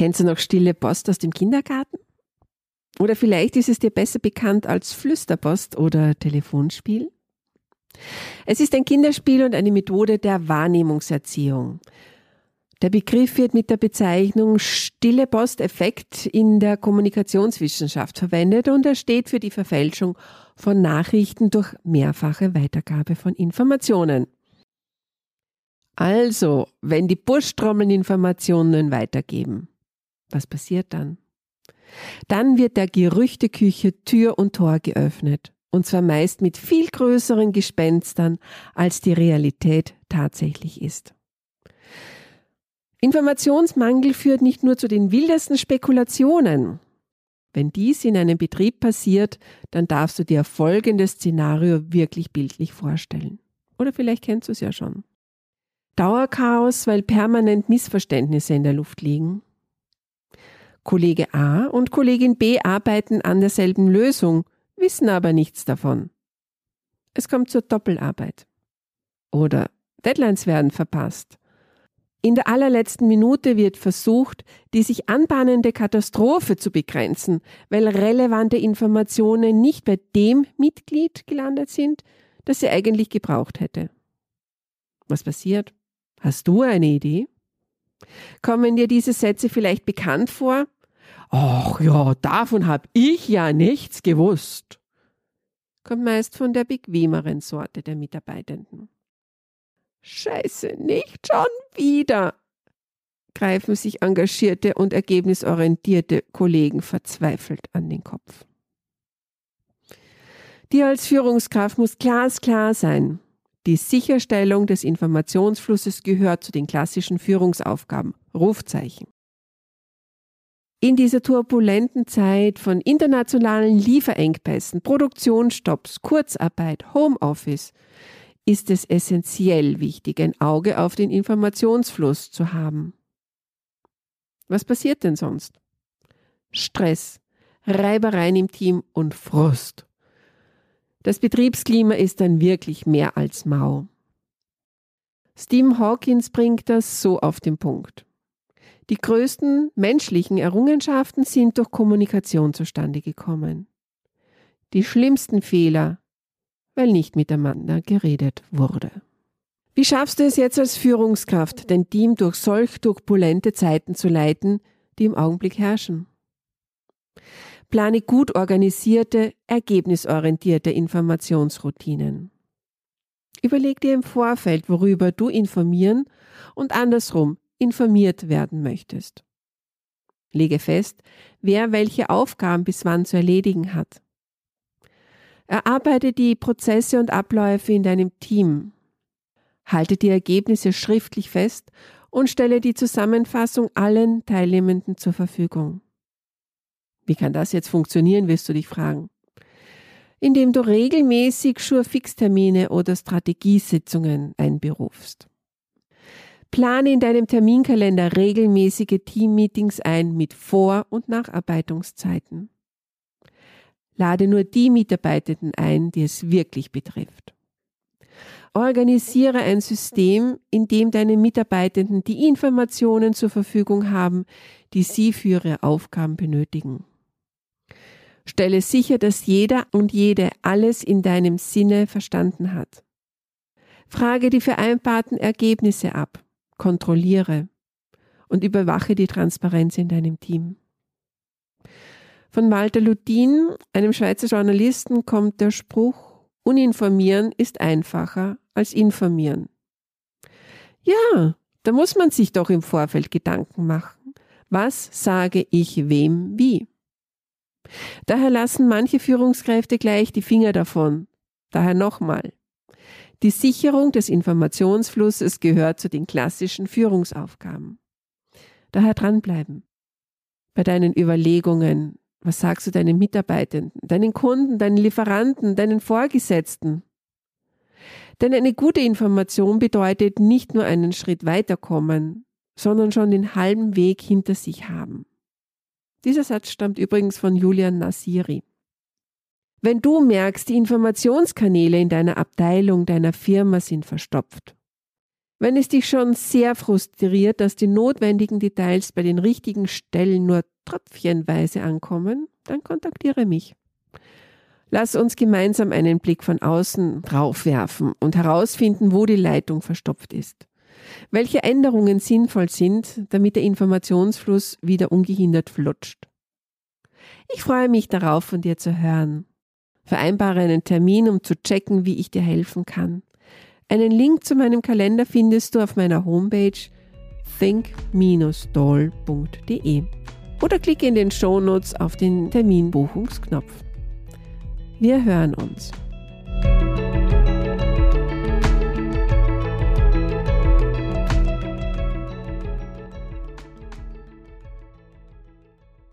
Kennst du noch stille Post aus dem Kindergarten? Oder vielleicht ist es dir besser bekannt als Flüsterpost oder Telefonspiel? Es ist ein Kinderspiel und eine Methode der Wahrnehmungserziehung. Der Begriff wird mit der Bezeichnung stille Posteffekt in der Kommunikationswissenschaft verwendet und er steht für die Verfälschung von Nachrichten durch mehrfache Weitergabe von Informationen. Also, wenn die Buschtrommeln Informationen weitergeben, was passiert dann? Dann wird der Gerüchteküche Tür und Tor geöffnet. Und zwar meist mit viel größeren Gespenstern, als die Realität tatsächlich ist. Informationsmangel führt nicht nur zu den wildesten Spekulationen. Wenn dies in einem Betrieb passiert, dann darfst du dir folgendes Szenario wirklich bildlich vorstellen. Oder vielleicht kennst du es ja schon. Dauerchaos, weil permanent Missverständnisse in der Luft liegen. Kollege A und Kollegin B arbeiten an derselben Lösung, wissen aber nichts davon. Es kommt zur Doppelarbeit. Oder Deadlines werden verpasst. In der allerletzten Minute wird versucht, die sich anbahnende Katastrophe zu begrenzen, weil relevante Informationen nicht bei dem Mitglied gelandet sind, das sie eigentlich gebraucht hätte. Was passiert? Hast du eine Idee? Kommen dir diese Sätze vielleicht bekannt vor? Ach ja, davon hab ich ja nichts gewusst. Kommt meist von der bequemeren Sorte der Mitarbeitenden. Scheiße, nicht schon wieder, greifen sich engagierte und ergebnisorientierte Kollegen verzweifelt an den Kopf. Dir als Führungskraft muss glasklar sein, die Sicherstellung des Informationsflusses gehört zu den klassischen Führungsaufgaben. Rufzeichen. In dieser turbulenten Zeit von internationalen Lieferengpässen, Produktionsstopps, Kurzarbeit, Homeoffice ist es essentiell wichtig, ein Auge auf den Informationsfluss zu haben. Was passiert denn sonst? Stress, Reibereien im Team und Frust. Das Betriebsklima ist dann wirklich mehr als mau. Stephen Hawkins bringt das so auf den Punkt. Die größten menschlichen Errungenschaften sind durch Kommunikation zustande gekommen. Die schlimmsten Fehler, weil nicht miteinander geredet wurde. Wie schaffst du es jetzt als Führungskraft, dein Team durch solch turbulente Zeiten zu leiten, die im Augenblick herrschen? Plane gut organisierte, ergebnisorientierte Informationsroutinen. Überleg dir im Vorfeld, worüber du informieren und andersrum informiert werden möchtest. Lege fest, wer welche Aufgaben bis wann zu erledigen hat. Erarbeite die Prozesse und Abläufe in deinem Team. Halte die Ergebnisse schriftlich fest und stelle die Zusammenfassung allen Teilnehmenden zur Verfügung. Wie kann das jetzt funktionieren, wirst du dich fragen. Indem du regelmäßig Schurfixtermine oder Strategiesitzungen einberufst. Plane in deinem Terminkalender regelmäßige Teammeetings ein mit Vor- und Nacharbeitungszeiten. Lade nur die Mitarbeitenden ein, die es wirklich betrifft. Organisiere ein System, in dem deine Mitarbeitenden die Informationen zur Verfügung haben, die sie für ihre Aufgaben benötigen. Stelle sicher, dass jeder und jede alles in deinem Sinne verstanden hat. Frage die vereinbarten Ergebnisse ab, kontrolliere und überwache die Transparenz in deinem Team. Von Walter Ludin, einem Schweizer Journalisten, kommt der Spruch, uninformieren ist einfacher als informieren. Ja, da muss man sich doch im Vorfeld Gedanken machen. Was sage ich wem wie? Daher lassen manche Führungskräfte gleich die Finger davon. Daher nochmal. Die Sicherung des Informationsflusses gehört zu den klassischen Führungsaufgaben. Daher dranbleiben. Bei deinen Überlegungen, was sagst du deinen Mitarbeitenden, deinen Kunden, deinen Lieferanten, deinen Vorgesetzten? Denn eine gute Information bedeutet nicht nur einen Schritt weiterkommen, sondern schon den halben Weg hinter sich haben. Dieser Satz stammt übrigens von Julian Nasiri. Wenn du merkst, die Informationskanäle in deiner Abteilung, deiner Firma sind verstopft. Wenn es dich schon sehr frustriert, dass die notwendigen Details bei den richtigen Stellen nur tröpfchenweise ankommen, dann kontaktiere mich. Lass uns gemeinsam einen Blick von außen drauf werfen und herausfinden, wo die Leitung verstopft ist. Welche Änderungen sinnvoll sind, damit der Informationsfluss wieder ungehindert flutscht. Ich freue mich darauf, von dir zu hören. Vereinbare einen Termin, um zu checken, wie ich dir helfen kann. Einen Link zu meinem Kalender findest du auf meiner Homepage think-doll.de oder klicke in den Shownotes auf den Terminbuchungsknopf. Wir hören uns.